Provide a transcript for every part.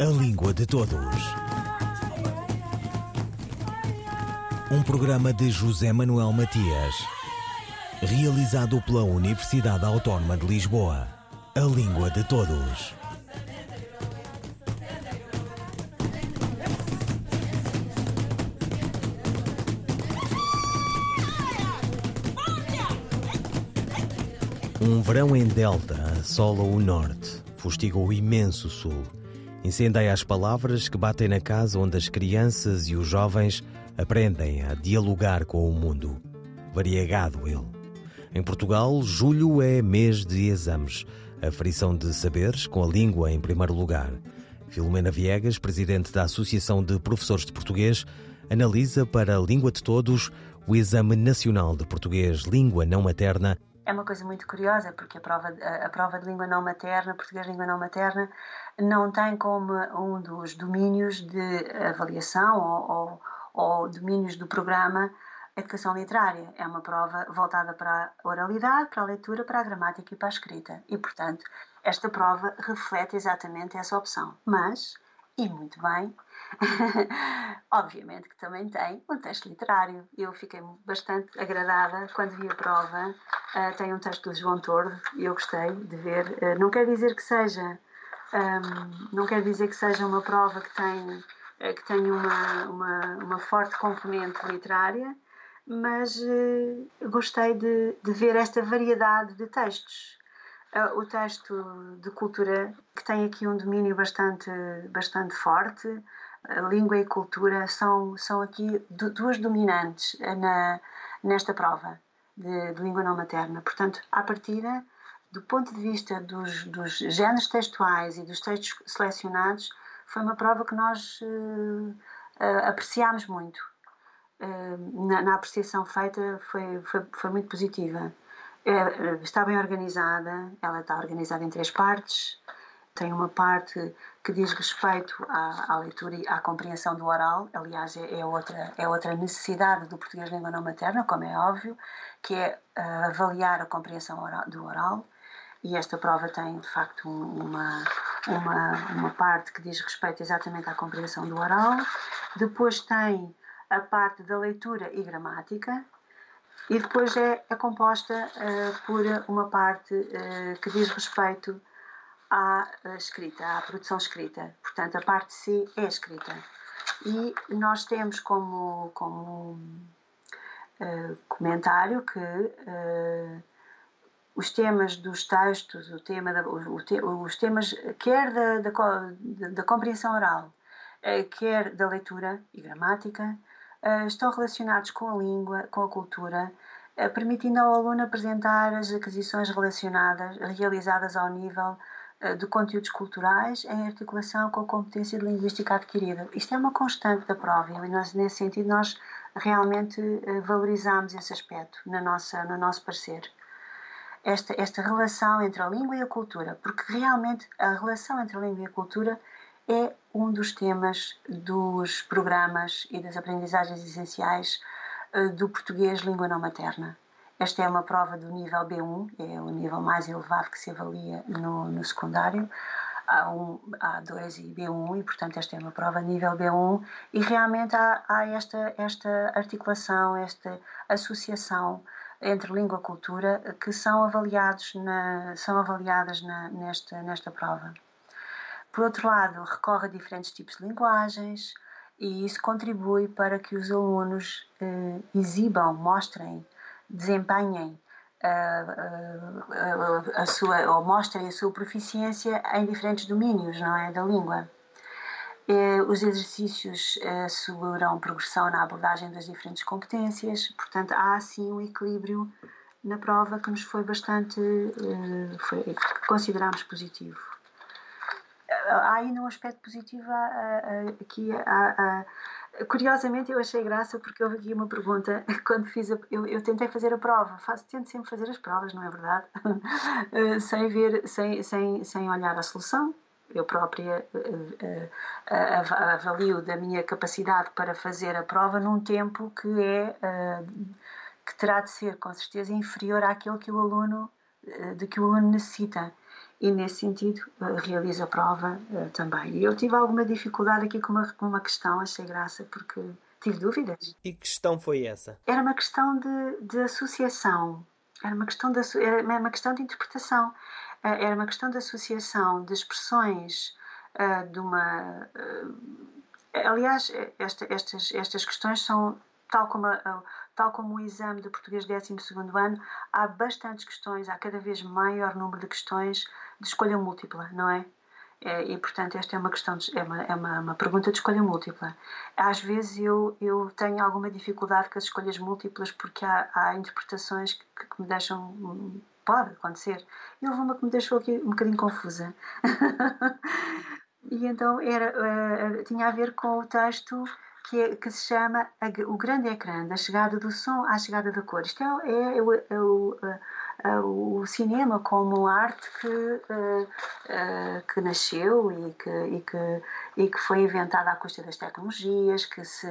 A Língua de Todos. Um programa de José Manuel Matias, realizado pela Universidade Autónoma de Lisboa. A Língua de Todos. Um verão em Delta assola o norte, fustiga o imenso sul. Incendeia as palavras que batem na casa onde as crianças e os jovens aprendem a dialogar com o mundo. Variegado ele. Em Portugal, julho é mês de exames. A frição de saberes, com a língua em primeiro lugar. Filomena Viegas, presidente da Associação de Professores de Português, analisa para a Língua de Todos o Exame Nacional de Português Língua Não Materna é uma coisa muito curiosa, porque a prova, a, a, prova de língua não materna, português língua não materna, não tem como um dos domínios de avaliação ou, ou, ou domínios do programa educação literária. É uma prova voltada para a oralidade, para a leitura, para a gramática e para a escrita. E, portanto, esta prova reflete exatamente essa opção. Mas, e muito bem, Obviamente que também tem um texto literário. Eu fiquei bastante agradada quando vi a prova. Uh, tem um texto do João Tordo e eu gostei de ver. Uh, não quer dizer que seja, um, não quer dizer que seja uma prova que tem, uh, que tem uma, uma, uma, forte componente literária, mas gostei de, de ver esta variedade de textos. O texto de cultura que tem aqui um domínio bastante, bastante forte, a língua e cultura são, são aqui duas dominantes na, nesta prova de, de, língua não materna. Portanto, à partida, do ponto de vista dos, dos géneros textuais e dos textos selecionados, foi uma prova que nós uh, apreciámos muito. Uh, na, na, apreciação feita foi, foi, foi muito positiva. Está bem organizada, ela está organizada em três partes. Tem uma parte que diz respeito à, à, leitura e à compreensão do oral, aliás, é, é, outra, é outra necessidade do português língua não materna, como é óbvio, que é uh, avaliar a compreensão oral, do oral, e esta prova tem, de facto, uma, uma, uma parte que diz respeito exatamente à compreensão do oral, depois tem a parte da leitura e gramática, e depois é, é composta uh, por uma parte uh, que diz respeito à escrita, à produção escrita. Portanto, a parte C é escrita. E nós temos como, como uh, comentário que os temas dos textos, o tema da, o, os temas quer da, da, da compreensão oral, quer da leitura e gramática, estão relacionados com a língua, com a cultura, permitindo ao aluno apresentar as aquisições relacionadas, realizadas ao nível eh, de conteúdos culturais em articulação com a competência de linguística adquirida. Isto é uma constante da prova e nós, nesse sentido nós realmente valorizamos esse aspecto na nossa, no nosso parecer. Esta, esta relação entre a língua e a cultura, porque realmente a relação entre a língua e a cultura é um dos temas dos programas e das aprendizagens essenciais eh, do português língua não materna. Esta é uma prova do nível B1, é o nível mais elevado que se avalia no, no secundário. Há, um, há dois e B1 e, portanto, esta é uma prova nível B1 e realmente há, há esta, esta articulação, esta associação entre língua e cultura que são, avaliados na, são avaliadas na, nesta, nesta prova. Por outro lado, recorre a diferentes tipos de linguagens e isso contribui para que os alunos eh, exibam, mostrem desempenhem a, a, a, sua, ou mostrem a sua proficiência em diferentes domínios, não é, da língua. Os exercícios asseguram progressão na abordagem das diferentes competências, portanto, há assim um equilíbrio na prova que nos foi bastante, foi, que consideramos positivo. Há ainda um aspecto positivo aqui, Curiosamente, eu achei graça porque houve aqui uma pergunta quando fiz a, eu, eu, tentei fazer a prova. Faço, tento sempre fazer as provas, não é verdade? Eh, sem ver, sem, sem, sem olhar a solução. Eu própria uh, uh, avalio da minha capacidade para fazer a prova num tempo que é que terá de ser com certeza inferior àquele que o aluno de que o aluno necessita. E nesse sentido realizo a prova também. E eu tive alguma dificuldade aqui com uma, com uma questão, achei graça, porque tive dúvidas. E que questão foi essa? Era uma questão de, de associação, era uma questão de, era uma questão de interpretação, era uma questão de associação de expressões de uma. aliás, esta, estas, estas questões são tal como, a, tal como o exame de português 12 ano, há bastantes questões, há cada vez maior número de questões de escolha múltipla, não é? é e, portanto, esta é uma questão, de, é, uma, é uma, uma, pergunta de escolha múltipla. Às vezes eu, eu tenho alguma dificuldade com as escolhas múltiplas porque há, há interpretações que, que me deixam. Pode acontecer. E houve uma que me deixou aqui um bocadinho confusa. e então era, uh, tinha a ver com o texto que, é, que se chama a, o grande ecrã, da chegada do som à chegada da cor. Isto é, é, é, o, é o, é o, cinema como arte que, uh, uh, que nasceu e que, e, que, e que foi inventada à custa das tecnologias, que, se,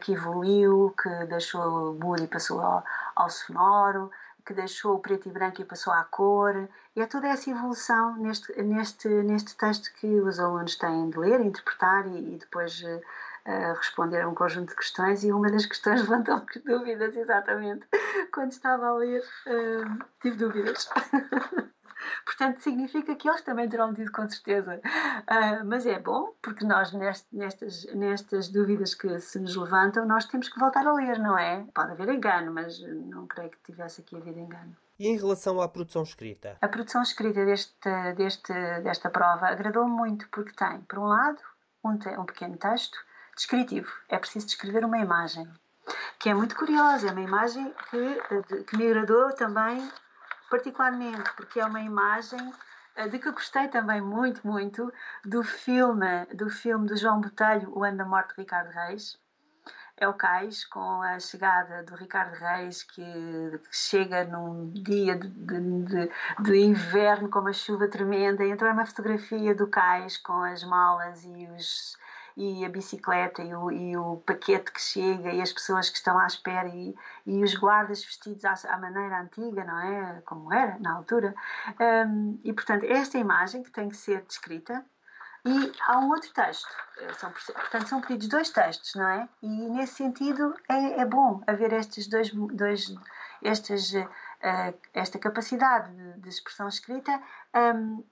que evoluiu, que deixou o mudo e passou ao, ao sonoro, que deixou o preto e branco e passou à cor. E é toda essa evolução neste, neste, neste texto que os alunos têm de ler, interpretar e, e depois uh, uh, responder a um conjunto de questões e uma das questões levantou-me dúvidas exatamente quando estava a ler uh, tive dúvidas Portanto, significa que eles também terão tido, com certeza. Uh, mas é bom, porque nós, nest, nestas, nestas dúvidas que se nos levantam, nós temos que voltar a ler, não é? Pode haver engano, mas não creio que tivesse aqui havido engano. E em relação à produção escrita? A produção escrita deste, deste, desta prova agradou-me muito, porque tem, por um lado, um, um pequeno texto descritivo. É preciso descrever uma imagem, que é muito curiosa. É uma imagem que, que me agradou também particularmente, porque é uma imagem eh, de que eu gostei também muito, muito do filme, do filme do João Botelho, O Ano da Morte de Ricardo Reis. É o cais com a chegada do Ricardo Reis, que, que chega num dia de, de, de, inverno com uma chuva tremenda. Então é uma fotografia do cais com as malas e os, e a bicicleta e o, e o paquete que chega e as pessoas que estão à espera e, e os guardas vestidos à, à maneira antiga, não é? Como era na altura. Um, e portanto, esta imagem que tem que ser descrita. E há um outro texto, eh, são, portanto, são pedidos dois textos, não é? E nesse sentido é, é bom haver estes dois, dois estas, uh, esta capacidade de, de expressão escrita um,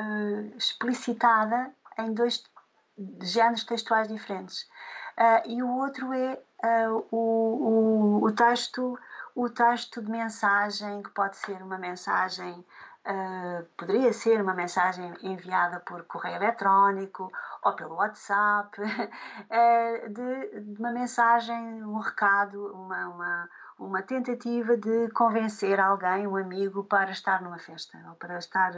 uh, explicitada em dois géneros textuais diferentes. Uh, e o outro é uh, o, o, o, texto o texto de mensagem que pode ser uma mensagem uh, poderia ser uma mensagem enviada por correio eletrónico ou pelo WhatsApp de, de, uma mensagem um recado uma, uma uma tentativa de convencer alguém um amigo para estar numa festa ou para estar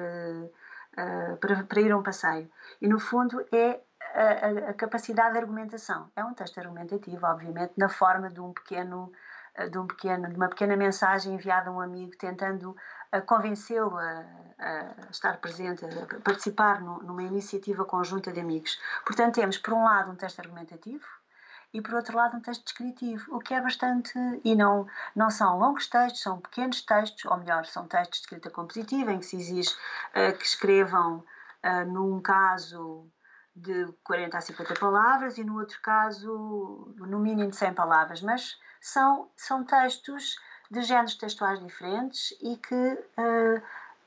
para, para ir a um passeio e no fundo é a, a, capacidade de argumentação. É um texto argumentativo, obviamente, na forma de um pequeno eh, de, um pequeno, de uma pequena mensagem enviada a um amigo tentando eh, convencê-lo a, a, estar presente, a participar no, numa iniciativa conjunta de amigos. Portanto, temos, por um lado, um texto argumentativo e, por outro lado, um texto descritivo, o que é bastante. E não, não são longos textos, são pequenos textos, ou melhor, são textos de escrita compositiva, em que se exige uh, que escrevam, uh, num caso, de 40 a 50 palavras e no outro caso no mínimo de 100 palavras, mas são, são textos de géneros textuais diferentes e que uh,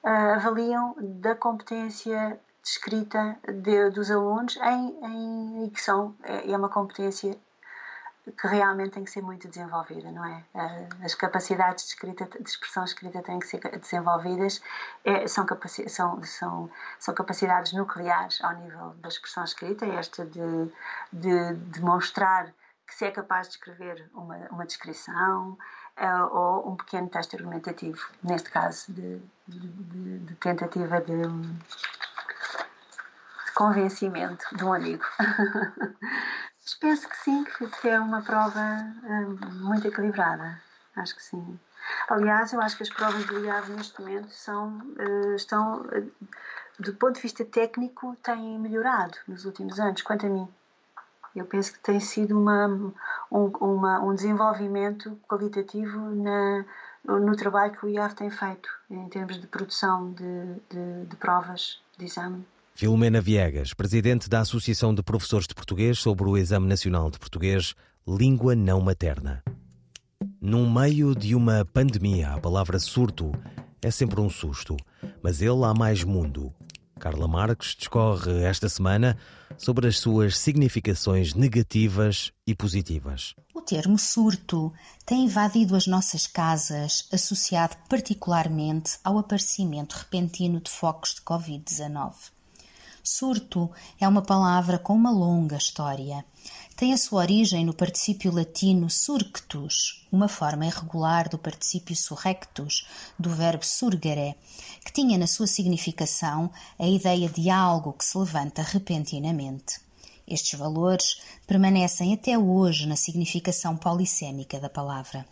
uh, avaliam da competência de escrita de, dos alunos em, em, e que são, é, é uma competência que realmente tem que ser muito desenvolvida, não é? Eh, as capacidades de, escrita, de expressão escrita têm que ser desenvolvidas, é, são, capaci são, são, são capacidades nucleares ao nível da expressão escrita, esta de, de demonstrar que se é capaz de escrever uma, uma descrição uh, ou um pequeno texto argumentativo, neste caso de, de, de tentativa de, de convencimento de um amigo. Penso que sim, que é uma prova hum, muito equilibrada. Acho que sim. Aliás, eu acho que as provas de IAV neste momento são, uh, estão, uh, do ponto de vista técnico, têm melhorado nos últimos anos, quanto a mim. Eu penso que tem sido uma, um, uma, um desenvolvimento qualitativo na, no trabalho que o IAF tem feito em termos de produção de, de, de provas de exame. Filomena Viegas, presidente da Associação de Professores de Português sobre o Exame Nacional de Português, Língua Não Materna. Num meio de uma pandemia, a palavra surto é sempre um susto, mas ele há mais mundo. Carla Marques discorre esta semana sobre as suas significações negativas e positivas. O termo surto tem invadido as nossas casas, associado particularmente ao aparecimento repentino de focos de Covid-19. Surto é uma palavra com uma longa história. Tem a sua origem no particípio latino surctus, uma forma irregular do particípio surrectus, do verbo surgere, que tinha na sua significação a ideia de algo que se levanta repentinamente. Estes valores permanecem até hoje na significação polissémica da palavra.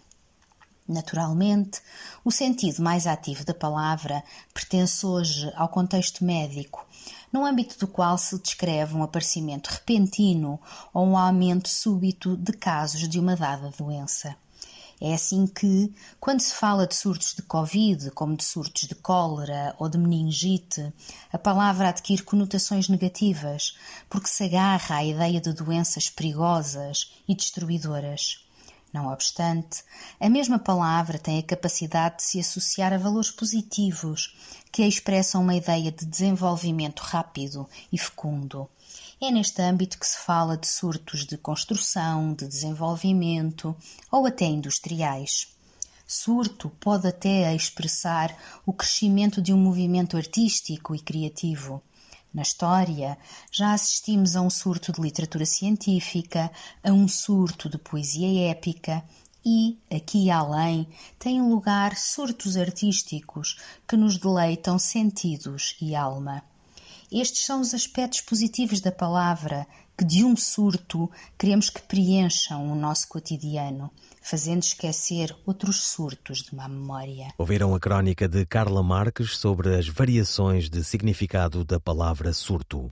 Naturalmente, o sentido mais ativo da palavra pertence hoje ao contexto médico, no âmbito do qual se descreve um aparecimento repentino ou um aumento súbito de casos de uma dada doença. É assim que, quando se fala de surtos de Covid, como de surtos de cólera ou de meningite, a palavra adquire conotações negativas, porque se agarra à ideia de doenças perigosas e destruidoras. Não obstante, a mesma palavra tem a capacidade de se associar a valores positivos, que expressam uma ideia de desenvolvimento rápido e fecundo. É neste âmbito que se fala de surtos de construção, de desenvolvimento ou até industriais. Surto pode até expressar o crescimento de um movimento artístico e criativo. Na história, já assistimos a um surto de literatura científica, a um surto de poesia épica e, aqui além, têm lugar surtos artísticos que nos deleitam sentidos e alma. Estes são os aspectos positivos da palavra que, de um surto, queremos que preencham o nosso cotidiano, fazendo esquecer outros surtos de má memória. Ouviram a crónica de Carla Marques sobre as variações de significado da palavra surto.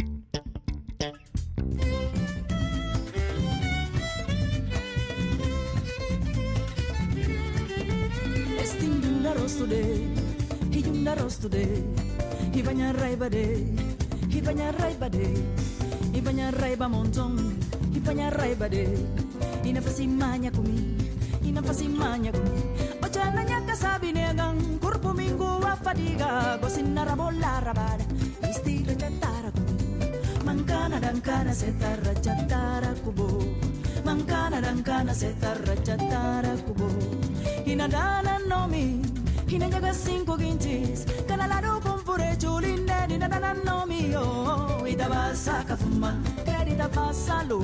Ibanya raibade, ibanya raiba montong, ibanya raibade. Inafasimanya ina pasimaña ochana ñaca sabinegan corpo mingo a fatiga. Cocina rabola rabara isti recetara mancana dancana setarra chatara cubo mancana dancana setarra chatara cubo ina dana nomi. Ina ñaca cinco quintis canalaro con fure chulinde ina dana nomi. Oh ida basa cafuma querida basalo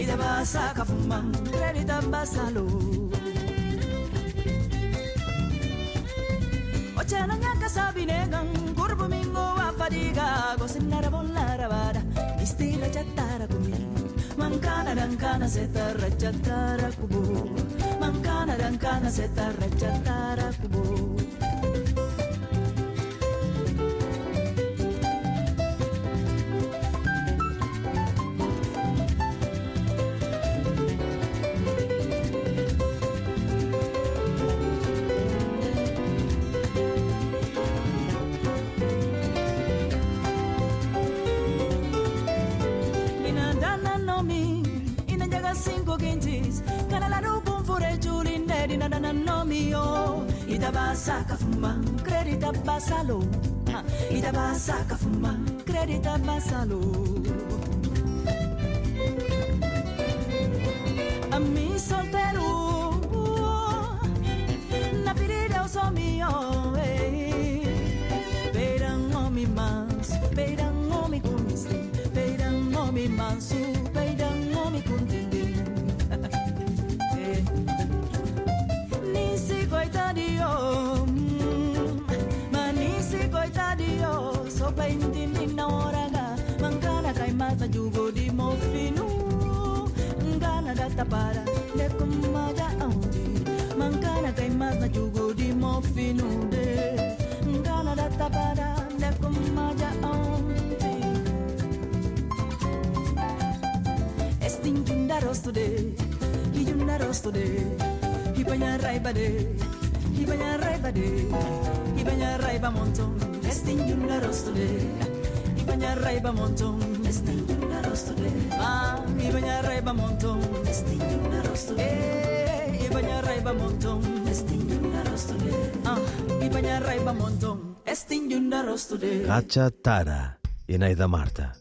Ida basa fuma renita basalo ochana nyaka sabinegan kurbu mingo wa fadiga gosinara bolara bara mistira chatara kumi mankana dankana setara chatara kubu. Mankana dankana setara chatara kubu. Credita basalo. jugo di mofinu. Ngana data para de kumaja aundi mankana kai mas na jugo di mofinu de. Ngana data para de kumaja aundi estin junda rosto de hi junda rosto de. Hi banya raiba de hi banya raiba de. Hi banya raiba monton estin junda rosto de hi banya raiba monton Ah, ibanya raiba rostole Ah, Racha Tara, Eneida Marta.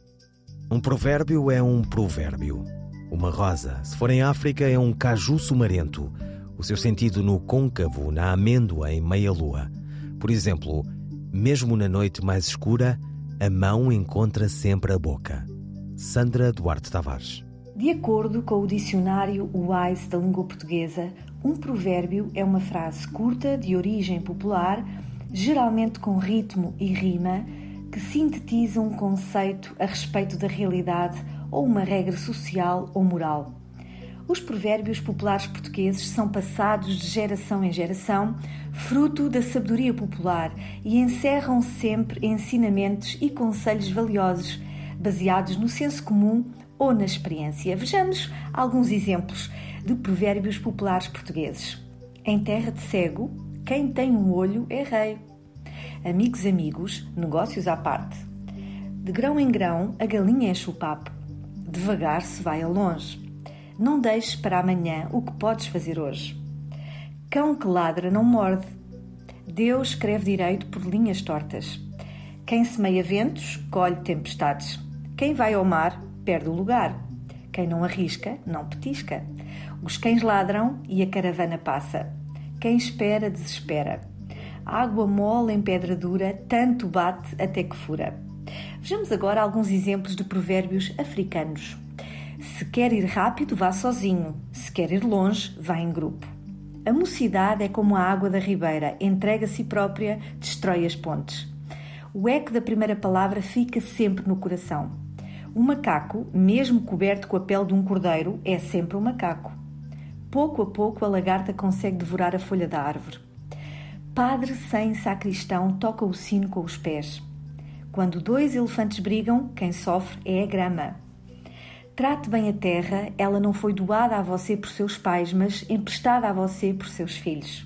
Um provérbio é um provérbio. Uma rosa, se for em África, é um caju sumarento. O seu sentido no côncavo, na amêndoa em meia-lua. Por exemplo, mesmo na noite mais escura, a mão encontra sempre a boca. Sandra Duarte Tavares. De acordo com o dicionário Wise da língua portuguesa, um provérbio é uma frase curta de origem popular, geralmente com ritmo e rima, que sintetiza um conceito a respeito da realidade ou uma regra social ou moral. Os provérbios populares portugueses são passados de geração em geração, fruto da sabedoria popular e encerram sempre ensinamentos e conselhos valiosos, baseados no senso comum ou na experiência. Vejamos alguns exemplos de provérbios populares portugueses. Em terra de cego, quem tem um olho é rei. Amigos, amigos, negócios à parte. De grão em grão, a galinha enche o papo. Devagar se vai a longe. Não deixes para amanhã o que podes fazer hoje. Cão que ladra não morde. Deus escreve direito por linhas tortas. Quem semeia ventos, colhe tempestades. Quem vai ao mar, perde o lugar. Quem não arrisca, não petisca. Os cães ladram e a caravana passa. Quem espera, desespera. Água mole em pedra dura, tanto bate até que fura. Vejamos agora alguns exemplos de provérbios africanos. Se quer ir rápido, vá sozinho. Se quer ir longe, vá em grupo. A mocidade é como a água da ribeira, entrega a si própria, destrói as pontes. O eco da primeira palavra fica sempre no coração. O macaco, mesmo coberto com a pele de um cordeiro, é sempre um macaco. Pouco a pouco a lagarta consegue devorar a folha da árvore. Padre sem sacristão toca o sino com os pés. Quando dois elefantes brigam, quem sofre é a grama. Trate bem a terra, ela não foi doada a você por seus pais, mas emprestada a você por seus filhos.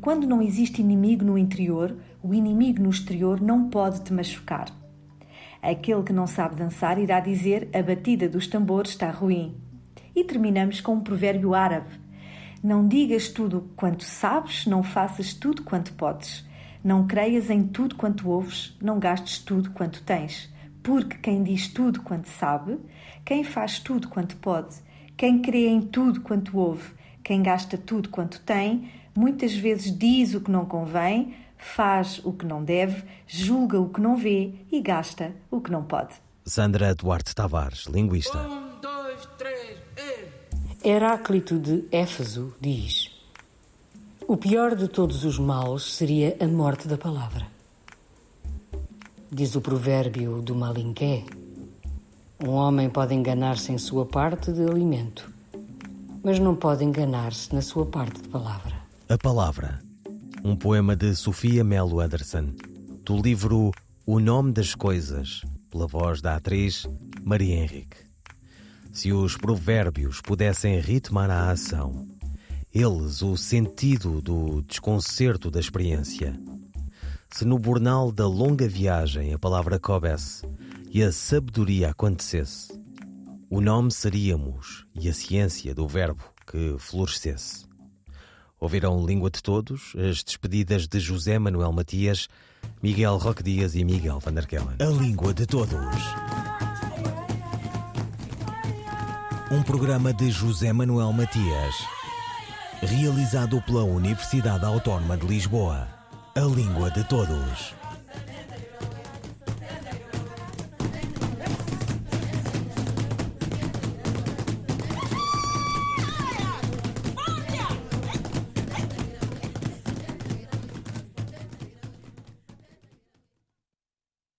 Quando não existe inimigo no interior, o inimigo no exterior não pode te machucar. Aquele que não sabe dançar irá dizer a batida dos tambores está ruim. E terminamos com um provérbio árabe: Não digas tudo quanto sabes, não faças tudo quanto podes. Não creias em tudo quanto ouves, não gastes tudo quanto tens. Porque quem diz tudo quanto sabe, quem faz tudo quanto pode, quem crê em tudo quanto ouve, quem gasta tudo quanto tem, muitas vezes diz o que não convém, faz o que não deve, julga o que não vê e gasta o que não pode. Sandra Duarte Tavares, linguista. Um, dois, três, e... Heráclito de Éfeso diz: O pior de todos os males seria a morte da palavra. Diz o provérbio do Malinqué: Um homem pode enganar-se em sua parte de alimento, mas não pode enganar-se na sua parte de palavra. A Palavra, um poema de Sofia Melo Anderson, do livro O Nome das Coisas, pela voz da atriz Maria Henrique. Se os provérbios pudessem ritmar a ação, eles o sentido do desconcerto da experiência. Se no bornal da longa viagem a palavra coubesse e a sabedoria acontecesse, o nome seríamos e a ciência do verbo que florescesse. Ouviram Língua de Todos, as despedidas de José Manuel Matias, Miguel Roque Dias e Miguel Van der Kellen. A Língua de Todos. Um programa de José Manuel Matias, realizado pela Universidade Autónoma de Lisboa. A Língua de Todos.